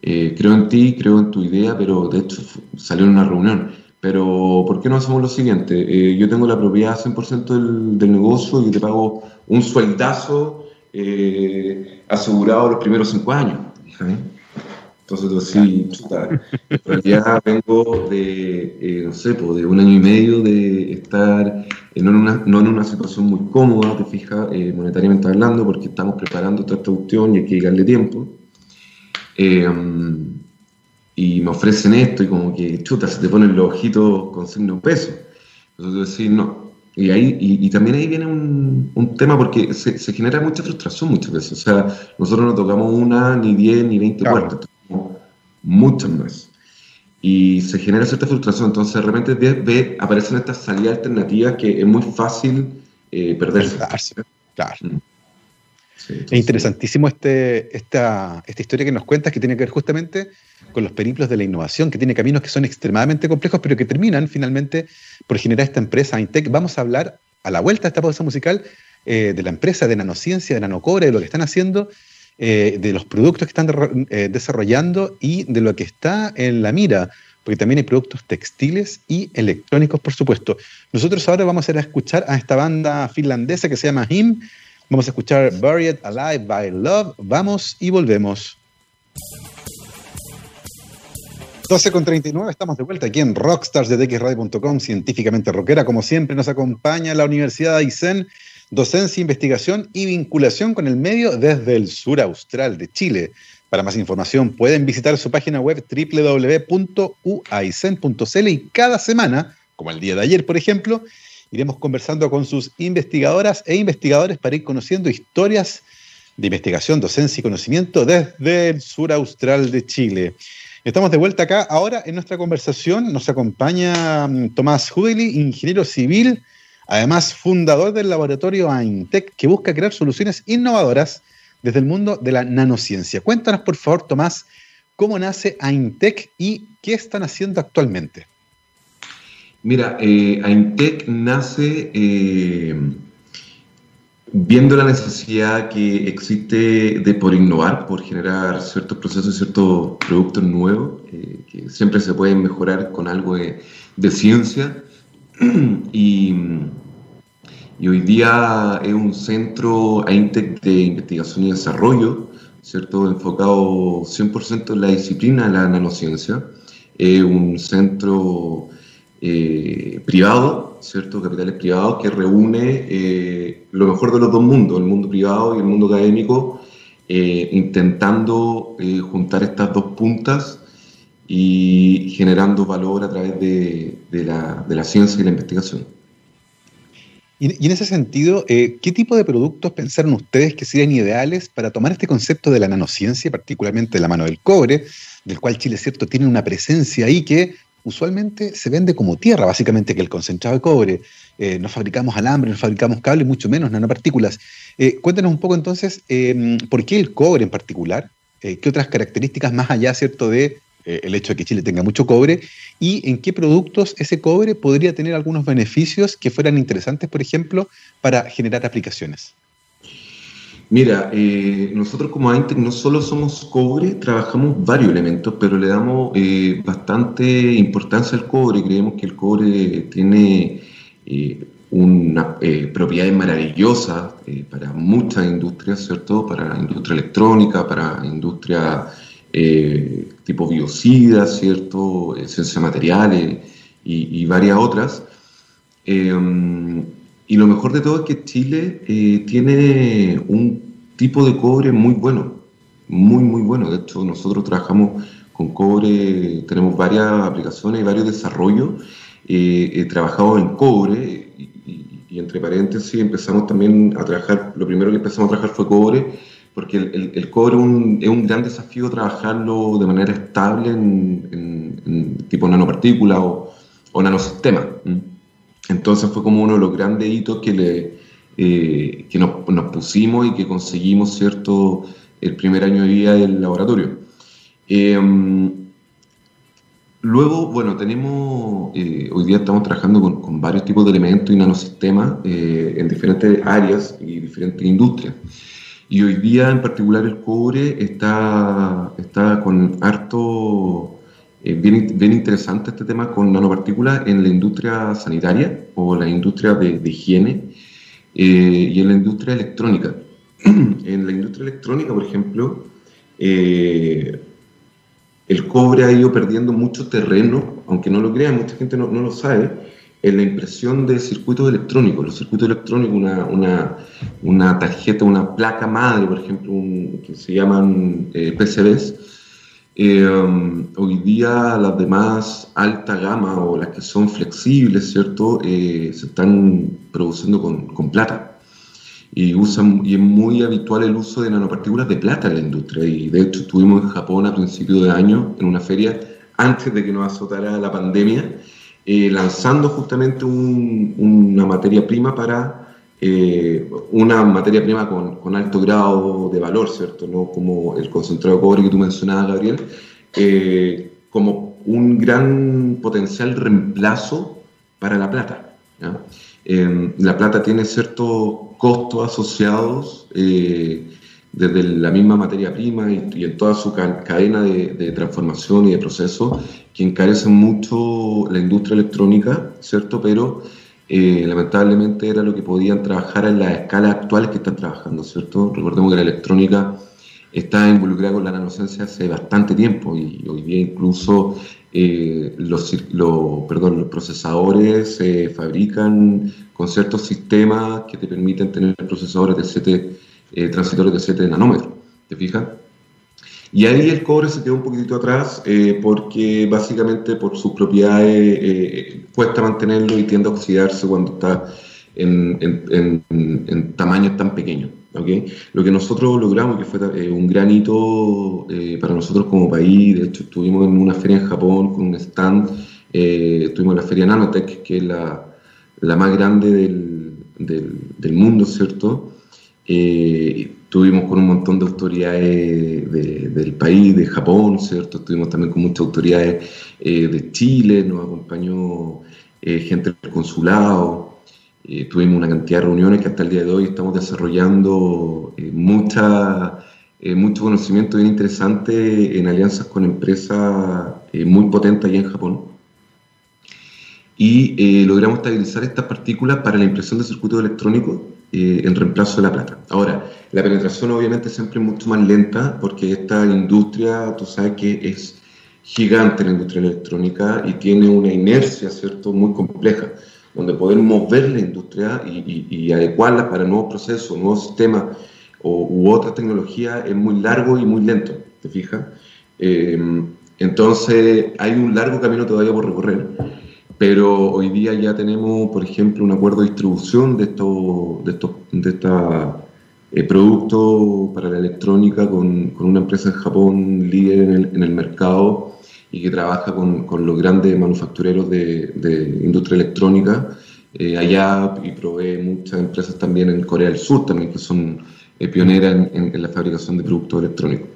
creo en ti, creo en tu idea, pero de hecho salió en una reunión pero, ¿por qué no hacemos lo siguiente? Eh, yo tengo la propiedad 100% del, del, negocio y te pago un sueldazo eh, asegurado los primeros cinco años. Entonces, tú sí, en realidad vengo de, eh, no sé, pues, de un año y medio de estar no, en una, no en una situación muy cómoda, te fijas, monetariamente hablando, porque estamos preparando esta cuestión y hay que darle tiempo y me ofrecen esto y como que, chuta, se te ponen los ojitos con signo de peso. Entonces decís, no. Y, ahí, y, también ahí viene un, un tema porque se, se, genera mucha frustración muchas veces. O sea, nosotros no tocamos una, ni diez, ni veinte puertas, tocamos muchas más. Y se genera cierta frustración. Entonces de repente ve, aparecen estas salidas alternativas que es muy fácil eh, perderse. Claro. Es interesantísimo este, esta, esta historia que nos cuentas que tiene que ver justamente con los periplos de la innovación, que tiene caminos que son extremadamente complejos, pero que terminan finalmente por generar esta empresa Intec. Vamos a hablar a la vuelta de esta pausa musical eh, de la empresa de nanociencia, de nanocore, de lo que están haciendo, eh, de los productos que están eh, desarrollando y de lo que está en la mira, porque también hay productos textiles y electrónicos, por supuesto. Nosotros ahora vamos a ir a escuchar a esta banda finlandesa que se llama Him. Vamos a escuchar Buried Alive by Love. Vamos y volvemos. 12 con 39, estamos de vuelta aquí en Rockstars de científicamente rockera. Como siempre, nos acompaña la Universidad de Aysén, docencia, investigación y vinculación con el medio desde el sur austral de Chile. Para más información, pueden visitar su página web www.uaisen.cl y cada semana, como el día de ayer, por ejemplo, iremos conversando con sus investigadoras e investigadores para ir conociendo historias de investigación, docencia y conocimiento desde el sur austral de Chile. Estamos de vuelta acá. Ahora en nuestra conversación nos acompaña mm, Tomás Hudeli, ingeniero civil, además fundador del laboratorio AINTEC, que busca crear soluciones innovadoras desde el mundo de la nanociencia. Cuéntanos, por favor, Tomás, cómo nace AINTEC y qué están haciendo actualmente. Mira, eh, nace eh, viendo la necesidad que existe de por innovar, por generar ciertos procesos, ciertos productos nuevos, eh, que siempre se pueden mejorar con algo de, ciencia. y, hoy día es un centro AINTEC de investigación y desarrollo, ¿cierto? enfocado 100% en la disciplina de la nanociencia. Es un centro eh, privado, ¿cierto? Capitales privados que reúne eh, lo mejor de los dos mundos, el mundo privado y el mundo académico, eh, intentando juntar estas dos puntas y generando valor a través de, la, ciencia y la investigación. Y, en ese sentido, ¿qué tipo de productos pensaron ustedes que serían ideales para tomar este concepto de la nanociencia, particularmente de la mano del cobre, del cual Chile, cierto, tiene una presencia ahí que usualmente se vende como tierra, básicamente que el concentrado de cobre. Eh, no fabricamos alambre, no fabricamos cable, mucho menos nanopartículas. Eh, cuéntanos un poco entonces, em, ¿por qué el cobre en particular? Eh, ¿Qué otras características más allá, cierto, de el hecho de que Chile tenga mucho cobre? ¿Y en qué productos ese cobre podría tener algunos beneficios que fueran interesantes, por ejemplo, para generar aplicaciones? Mira, eh, nosotros como Aintec no solo somos cobre, trabajamos varios elementos, pero le damos eh, bastante importancia al cobre. Creemos que el cobre tiene eh, una propiedades maravillosas para muchas industrias, ¿cierto? Para la industria electrónica, para industria tipo biocida, ¿cierto? Ciencias materiales y, varias otras. Y lo mejor de todo es que Chile eh, tiene un tipo de cobre muy bueno, muy, muy bueno. De hecho, nosotros trabajamos con cobre, tenemos varias aplicaciones y varios desarrollos. Eh, he trabajado en cobre y, entre paréntesis empezamos también a trabajar, lo primero que empezamos a trabajar fue cobre, porque el, cobre es un gran desafío trabajarlo de manera estable en, tipo nanopartícula o, o nanosistema. Entonces fue como uno de los grandes hitos que, eh, que nos, pusimos y que conseguimos, ¿cierto?, el primer año de vida del laboratorio. Em, luego, bueno, tenemos, eh, hoy día estamos trabajando con, varios tipos de elementos y nanosistemas eh, en diferentes áreas y diferentes industrias. Y hoy día en particular el cobre está, está con harto eh, bien, interesante este tema con nanopartículas en la industria sanitaria o la industria de, higiene eh, y en la industria electrónica. en la industria electrónica, por ejemplo, eh, el cobre ha ido perdiendo mucho terreno, aunque no lo crean, mucha gente no, no lo sabe, en la impresión de circuitos electrónicos. Los circuitos electrónicos, una, una, una tarjeta, una placa madre, por ejemplo, que se llaman PCBs, um, hoy día las demás alta gama o las que son flexibles, ¿cierto? Eh, se están produciendo con, con, plata. Y, usan, y es muy habitual el uso de nanopartículas de plata en la industria. Y de hecho estuvimos en Japón a principios de año en una feria antes de que nos azotara la pandemia, eh, lanzando justamente un, una materia prima para eh, una materia prima con, alto grado de valor, ¿cierto? ¿No? Como el concentrado de cobre que tú mencionabas, Gabriel, eh, como un gran potencial reemplazo para la plata. Eh, la plata tiene ciertos costos asociados desde la misma materia prima y, en toda su cadena de, de, transformación y de proceso que encarecen mucho la industria electrónica, ¿cierto? Pero eh, lamentablemente era lo que podían trabajar en las escalas actuales que están trabajando, ¿cierto? Recordemos que la electrónica está involucrada con la nanociencia hace bastante tiempo y hoy día incluso eh, los, procesadores se fabrican con ciertos sistemas que te permiten tener procesadores de 7, eh, transitores de 7 nanómetros, ¿te fijas? Y ahí el cobre se quedó un poquitito atrás eh, porque básicamente por sus propiedades eh, cuesta mantenerlo y tiende a oxidarse cuando está en, en, tamaños tan pequeños. Lo que nosotros logramos, que fue eh, un gran hito para nosotros como país, de hecho estuvimos en una feria en Japón con un stand, estuvimos en la feria Nanotech, que es la, la más grande del, del, mundo, ¿cierto? Estuvimos con un montón de autoridades del país, de Japón, ¿cierto? Estuvimos también con muchas autoridades de Chile, nos acompañó gente del consulado, eh, tuvimos una cantidad de reuniones que hasta el día de hoy estamos desarrollando eh, mucha, eh, mucho conocimiento bien interesante en alianzas con empresas muy potentes allá en Japón. Y logramos estabilizar estas partículas para la impresión de circuitos electrónicos en reemplazo de la plata. Ahora, la penetración obviamente siempre es mucho más lenta porque esta industria, tú sabes que es gigante la industria electrónica y tiene una inercia, ¿cierto?, muy compleja donde poder mover la industria y, adecuarla para nuevos procesos, nuevos sistemas o, u otras tecnologías es muy largo y muy lento, ¿te fijas? Eh, entonces hay un largo camino todavía por recorrer, pero hoy día ya tenemos, por ejemplo, un acuerdo de distribución de estos de estos de esta, eh, productos para la electrónica con, con, una empresa en Japón líder en el, en el mercado y que trabaja con, con los grandes manufactureros de, de industria electrónica eh, allá y provee muchas empresas también en Corea del Sur, también que son eh, pioneras en, la fabricación de productos electrónicos.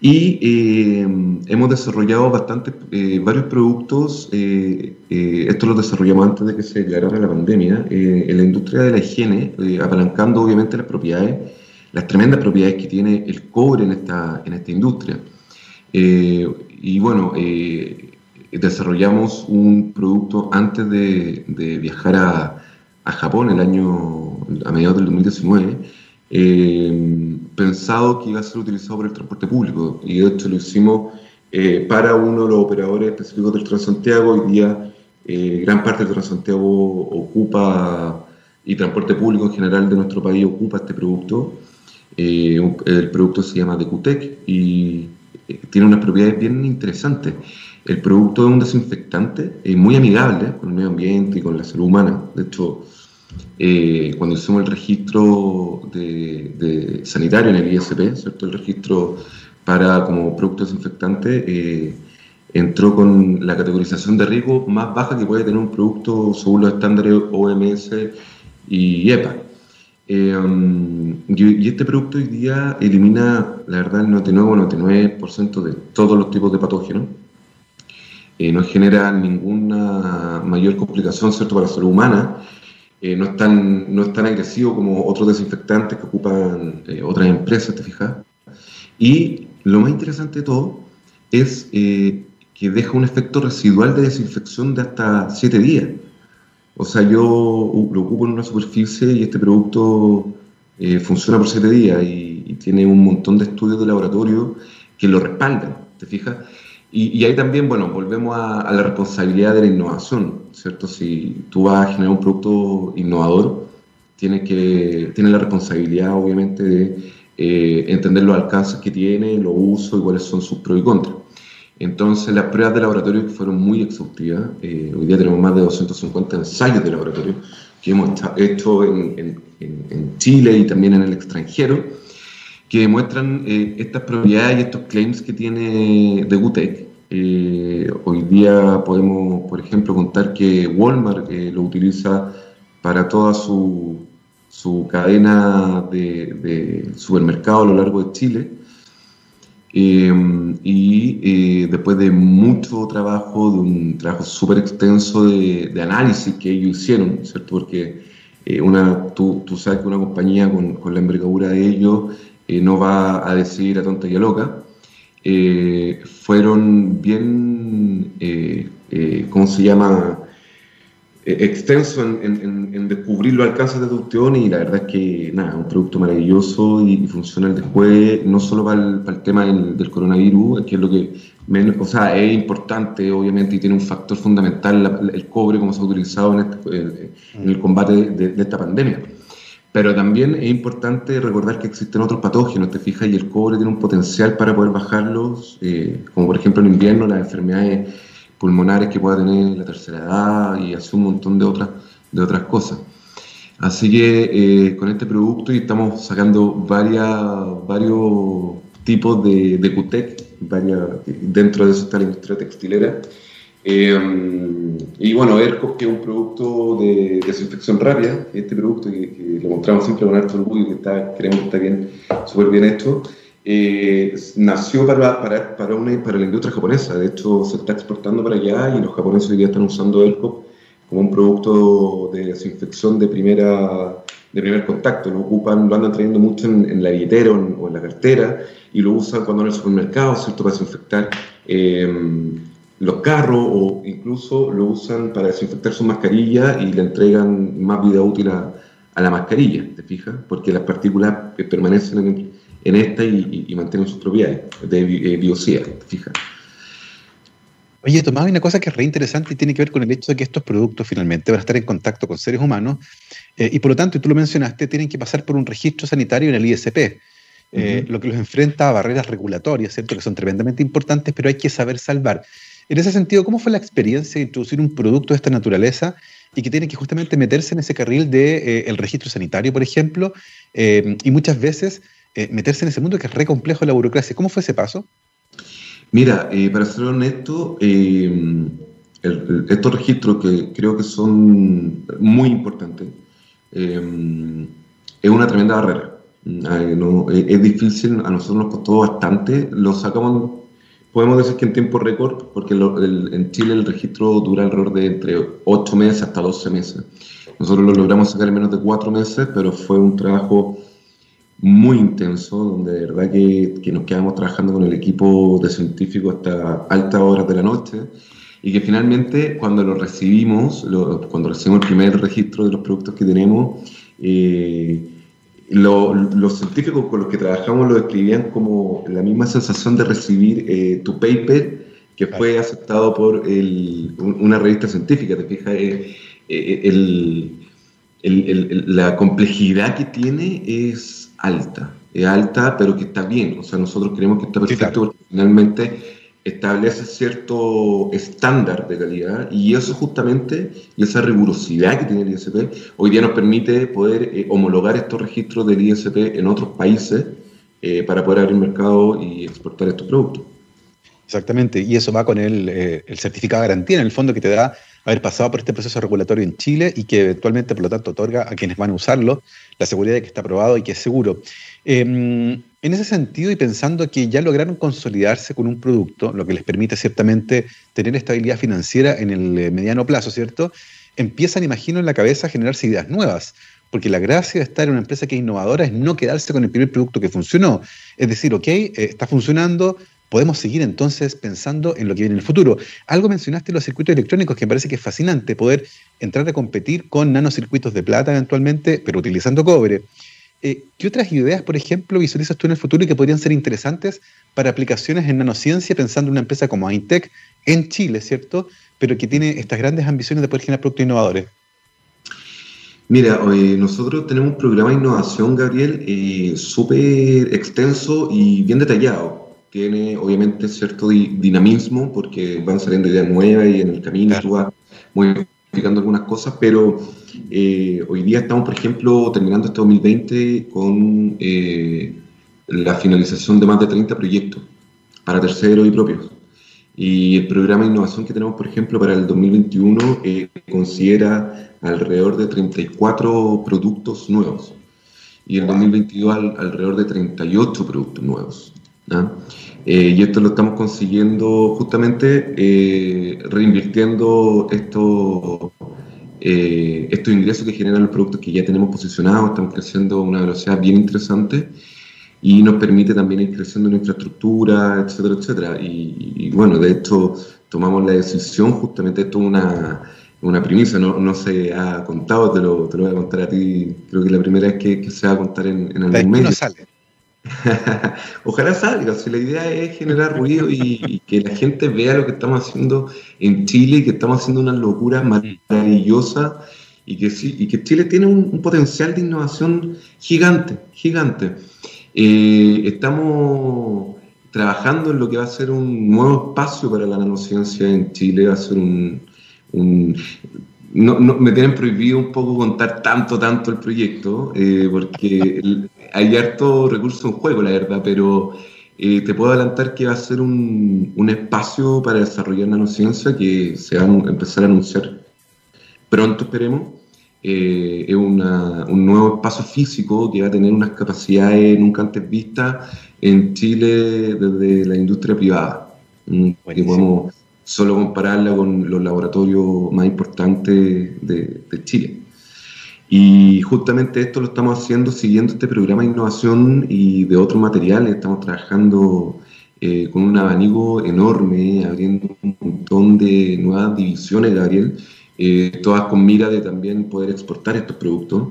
Y eh, hemos desarrollado bastante, varios productos, esto lo desarrollamos antes de que se declarara la pandemia, en la industria de la higiene, apalancando obviamente las propiedades, las tremendas propiedades que tiene el cobre en esta, en esta industria. Y bueno, eh, desarrollamos un producto antes de, viajar a, Japón el año, a mediados del 2019, eh, pensado que iba a ser utilizado por el transporte público. Y de hecho lo hicimos eh, para uno de los operadores específicos del Transantiago. Hoy día gran parte del Transantiago ocupa, y transporte público en general de nuestro país ocupa este producto. el producto se llama Decutec y tiene unas propiedades bien interesantes. El producto es un desinfectante eh, muy amigable con el medio ambiente y con la salud humana. De hecho, eh, cuando hicimos el registro de, sanitario en el ISP, ¿cierto? el registro para como producto desinfectante, eh, entró con la categorización de riesgo más baja que puede tener un producto según los estándares OMS y EPA. Eh, y, este producto hoy día elimina, la verdad, el 99,99% de todos los tipos de patógenos. No genera ninguna mayor complicación ¿cierto? para la salud humana. Eh, no, es tan, no es tan agresivo como otros desinfectantes que ocupan otras empresas, ¿te fijas? Y lo más interesante de todo es que deja un efecto residual de desinfección de hasta 7 días. O sea, yo lo ocupo en una superficie y este producto eh, funciona por siete días y, tiene un montón de estudios de laboratorio que lo respaldan, ¿te fijas? Y, ahí también, bueno, volvemos a, la responsabilidad de la innovación, ¿cierto? Si tú vas a generar un producto innovador, tienes, que, tienes la responsabilidad, obviamente, de eh, entender los alcances que tiene, los usos y cuáles son sus pros y contras. Entonces, las pruebas de laboratorio fueron muy exhaustivas. Eh, hoy día tenemos más de 250 ensayos de laboratorio que hemos hecho en, Chile y también en el extranjero, que demuestran eh, estas propiedades y estos claims que tiene de Eh, hoy día podemos, por ejemplo, contar que Walmart eh, lo utiliza para toda su, su cadena de, de supermercados a lo largo de Chile Em, y eh, después de mucho trabajo, de un trabajo súper extenso de, análisis que ellos hicieron, ¿cierto? Porque eh, tú, sabes que una compañía con, con la envergadura de ellos eh, no va a decidir a tonta y a loca. Fueron bien, ¿cómo se llama? Eh, extenso en, descubrir los alcances de Ducteón y la verdad es que nada, un producto maravilloso y, funciona el después, no solo para el, tema del, coronavirus, que es lo que menos, o sea, es importante obviamente y tiene un factor fundamental el cobre como se ha utilizado en, este, el combate de, esta pandemia. Pero también es importante recordar que existen otros patógenos, te fijas, y el cobre tiene un potencial para poder bajarlos, eh, como por ejemplo en invierno las enfermedades pulmonares que pueda tener la tercera edad y hace un montón de otras, de otras cosas. Así que eh, con este producto y estamos sacando varias, varios tipos de, de QTEC, dentro de eso está la industria textilera. Eh, y bueno, ERCOS, que es un producto de desinfección rápida, este producto que, lo mostramos siempre con alto orgullo, que está, creemos que está bien, súper bien hecho, eh, nació para, para, para, una, para la industria japonesa. De hecho, se está exportando para allá y los japoneses hoy día están usando ERCOS como un producto de desinfección de primera de primer contacto, lo ocupan, lo andan trayendo mucho en, la billetera o en, la cartera y lo usan cuando en el supermercado, ¿cierto? Para desinfectar eh, los carros o incluso lo usan para desinfectar su mascarilla y le entregan más vida útil a, la mascarilla, ¿te fijas? Porque las partículas permanecen en, esta y, mantienen sus propiedades de eh, biocida, ¿te fijas? Oye, Tomás, hay una cosa que es re interesante y tiene que ver con el hecho de que estos productos finalmente van a estar en contacto con seres humanos eh, y por lo tanto, y tú lo mencionaste, tienen que pasar por un registro sanitario en el ISP, eh, lo que los enfrenta a barreras regulatorias, ¿cierto? Que son tremendamente importantes, pero hay que saber salvar. En ese sentido, ¿cómo fue la experiencia de introducir un producto de esta naturaleza y que tiene que justamente meterse en ese carril del de, eh, registro sanitario, por ejemplo, y muchas veces meterse en ese mundo que es re complejo la burocracia? ¿Cómo fue ese paso? Mira, eh, para ser honesto, eh, estos registros que creo que son muy importantes, eh, es una tremenda barrera. es, difícil, a nosotros nos costó bastante, lo sacamos, podemos decir que en tiempo récord, porque en Chile el registro dura alrededor de entre 8 meses hasta 12 meses. Nosotros lo logramos sacar en menos de 4 meses, pero fue un trabajo muy intenso, donde de verdad que, que, nos quedamos trabajando con el equipo de científicos hasta altas horas de la noche y que finalmente cuando lo recibimos, cuando recibimos el primer registro de los productos que tenemos, eh, los científicos con los que trabajamos lo describían como la misma sensación de recibir eh, tu paper que fue aceptado por el, una revista científica, te fijas, eh, el, la complejidad que tiene es alta, es alta, pero que está bien. O sea, nosotros creemos que está perfecto porque finalmente establece cierto estándar de calidad y eso justamente, y esa rigurosidad que tiene el ISP, hoy día nos permite poder eh, homologar estos registros del ISP en otros países eh, para poder abrir mercado y exportar estos productos. Exactamente, y eso va con el, eh, el certificado de garantía, en el fondo que te da haber pasado por este proceso regulatorio en Chile y que eventualmente, por lo tanto, otorga a quienes van a usarlo la seguridad de que está aprobado y que es seguro. Em, en ese sentido, y pensando que ya lograron consolidarse con un producto, lo que les permite ciertamente tener estabilidad financiera en el eh, mediano plazo, ¿cierto? Empiezan, imagino, en la cabeza a generarse ideas nuevas, porque la gracia de estar en una empresa que es innovadora es no quedarse con el primer producto que funcionó. Es decir, ok, eh, está funcionando, podemos seguir entonces pensando en lo que viene en el futuro. Algo mencionaste los circuitos electrónicos que me parece que es fascinante, poder entrar a competir con nanocircuitos de plata eventualmente, pero utilizando cobre. Eh, ¿Qué otras ideas, por ejemplo, visualizas tú en el futuro y que podrían ser interesantes para aplicaciones en nanociencia, pensando en una empresa como Aintec en Chile, ¿cierto? Pero que tiene estas grandes ambiciones de poder generar productos innovadores. Mira, nosotros tenemos un programa de innovación, Gabriel, eh, súper extenso y bien detallado tiene obviamente cierto dinamismo porque van saliendo ideas nuevas y en el camino tú vas modificando algunas cosas, pero eh, hoy día estamos, por ejemplo, terminando este 2020 con eh, la finalización de más de 30 proyectos para terceros y propios. Y el programa de innovación que tenemos, por ejemplo, para el 2021 eh, considera alrededor de 34 productos nuevos. Y el 2022 alrededor de 38 productos nuevos. Y esto lo estamos consiguiendo justamente eh, reinvirtiendo esto, eh, estos ingresos que generan los productos que ya tenemos posicionados, estamos creciendo a una velocidad bien interesante y nos permite también ir creciendo en infraestructura, etcétera, etcétera. Y, bueno, de hecho tomamos la decisión, justamente esto es una, una premisa, no, no, se ha contado, te lo, te lo, voy a contar a ti, creo que es la primera vez que, se va a contar en, en algún medio. sale. Ojalá salga, si la idea es generar ruido y, que la gente vea lo que estamos haciendo en Chile y que estamos haciendo una locura maravillosa y que, y que Chile tiene un, potencial de innovación gigante, gigante. Eh, estamos trabajando en lo que va a ser un nuevo espacio para la nanociencia en Chile, va a ser un, no, me tienen prohibido un poco contar tanto, tanto el proyecto, eh, porque hay harto recurso en juego, la verdad, pero eh, te puedo adelantar que va a ser un, un espacio para desarrollar nanociencia que se va a empezar a anunciar pronto, esperemos. Eh, es una, un nuevo espacio físico que va a tener unas capacidades nunca antes vistas en Chile desde la industria privada. Mm, que podemos solo compararla con los laboratorios más importantes de, Chile. Y justamente esto lo estamos haciendo siguiendo este programa de innovación y de otros materiales. Estamos trabajando eh, con un abanico enorme, abriendo un montón de nuevas divisiones, Gabriel, eh, todas con mira de también poder exportar estos productos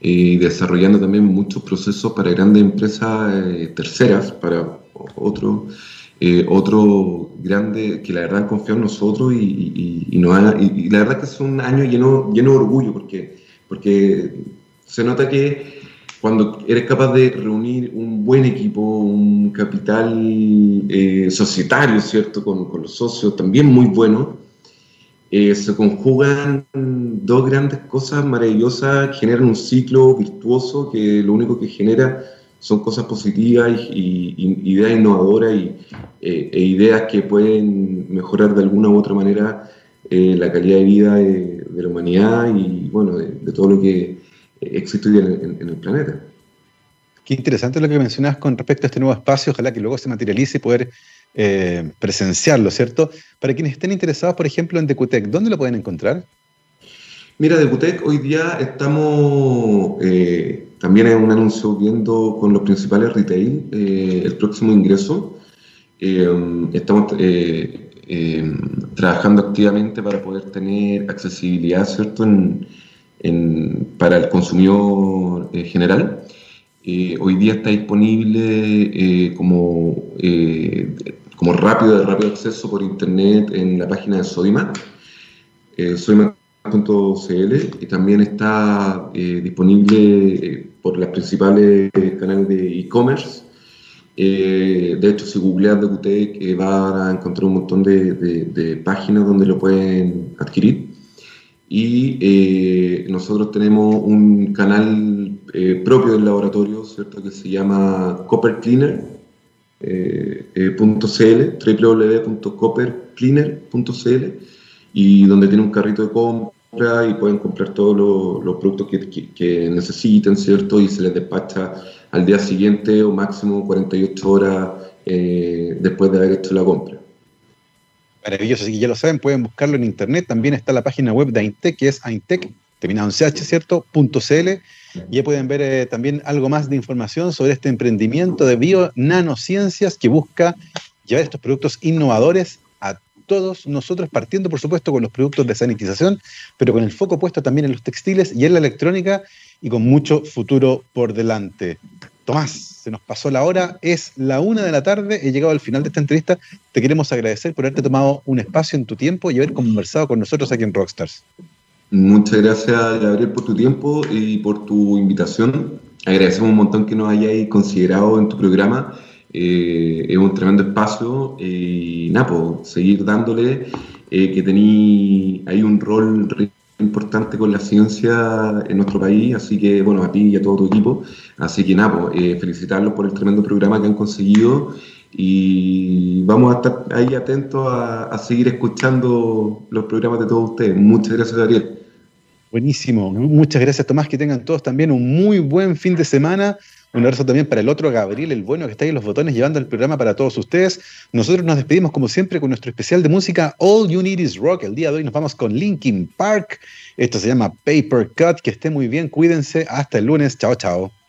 y desarrollando también muchos procesos para grandes empresas eh, terceras, para otros eh, otro que la verdad han confiado en nosotros y, y, la verdad que es un año lleno, lleno de orgullo porque, porque se nota que cuando eres capaz de reunir un buen equipo, un capital eh, societario, ¿cierto? Con, los socios también muy bueno, eh, se conjugan dos grandes cosas maravillosas, generan un ciclo virtuoso que lo único que genera son cosas positivas y, ideas innovadoras y, eh, e ideas que pueden mejorar de alguna u otra manera eh, la calidad de vida la humanidad y bueno, de, todo lo que existe hoy en, en, el planeta. Qué interesante lo que mencionas con respecto a este nuevo espacio, ojalá que luego se materialice y poder eh, presenciarlo, ¿cierto? Para quienes estén interesados, por ejemplo, en Decutec, ¿dónde lo pueden encontrar? Mira, Decutec hoy día estamos también hay un anuncio viendo con los principales retail eh, el próximo ingreso. Eh, estamos eh, trabajando activamente para poder tener accesibilidad ¿cierto? para el consumidor general. hoy día está disponible como, como rápido, de rápido acceso por internet en la página de Sodimac. Sodimac.cl y también está disponible por las principales canales de e-commerce. Eh, de hecho, si googleas de que va a encontrar un montón de, páginas donde lo pueden adquirir. Y eh, nosotros tenemos un canal eh, propio del laboratorio, ¿cierto? Que se llama coppercleaner.cl, www.coppercleaner.cl, y donde tiene un carrito de compra y pueden comprar todos los, productos que, necesiten, ¿cierto? Y se les despacha al día siguiente o máximo 48 horas eh, después de haber hecho la compra. Maravilloso, así que ya lo saben, pueden buscarlo en internet. También está la página web de Aintec, que es Aintec, terminado en CH, ¿cierto? .cl. Y ya pueden ver eh, también algo más de información sobre este emprendimiento de bio nanociencias que busca llevar estos productos innovadores todos nosotros, partiendo por supuesto con los productos de sanitización, pero con el foco puesto también en los textiles y en la electrónica y con mucho futuro por delante. Tomás, se nos pasó la hora, es la una de la tarde, he llegado al final de esta entrevista. Te queremos agradecer por haberte tomado un espacio en tu tiempo y haber conversado con nosotros aquí en Rockstars. Muchas gracias, Gabriel, por tu tiempo y por tu invitación. Agradecemos un montón que nos hayáis considerado en tu programa eh, es un tremendo espacio y Napo, pues, seguir dándole eh, que tení hay un rol importante con la ciencia en nuestro país, así que bueno, a ti y a todo tu equipo, así que Napo, pues, eh, felicitarlos por el tremendo programa que han conseguido y vamos a estar ahí atentos a seguir escuchando los programas de todos ustedes. Muchas gracias, Gabriel. Buenísimo, muchas gracias Tomás, que tengan todos también un muy buen fin de semana. Un abrazo también para el otro Gabriel, el bueno que está ahí en los botones llevando el programa para todos ustedes. Nosotros nos despedimos como siempre con nuestro especial de música All You Need Is Rock. El día de hoy nos vamos con Linkin Park. Esto se llama Paper Cut. Que esté muy bien, cuídense. Hasta el lunes. Chao, chao.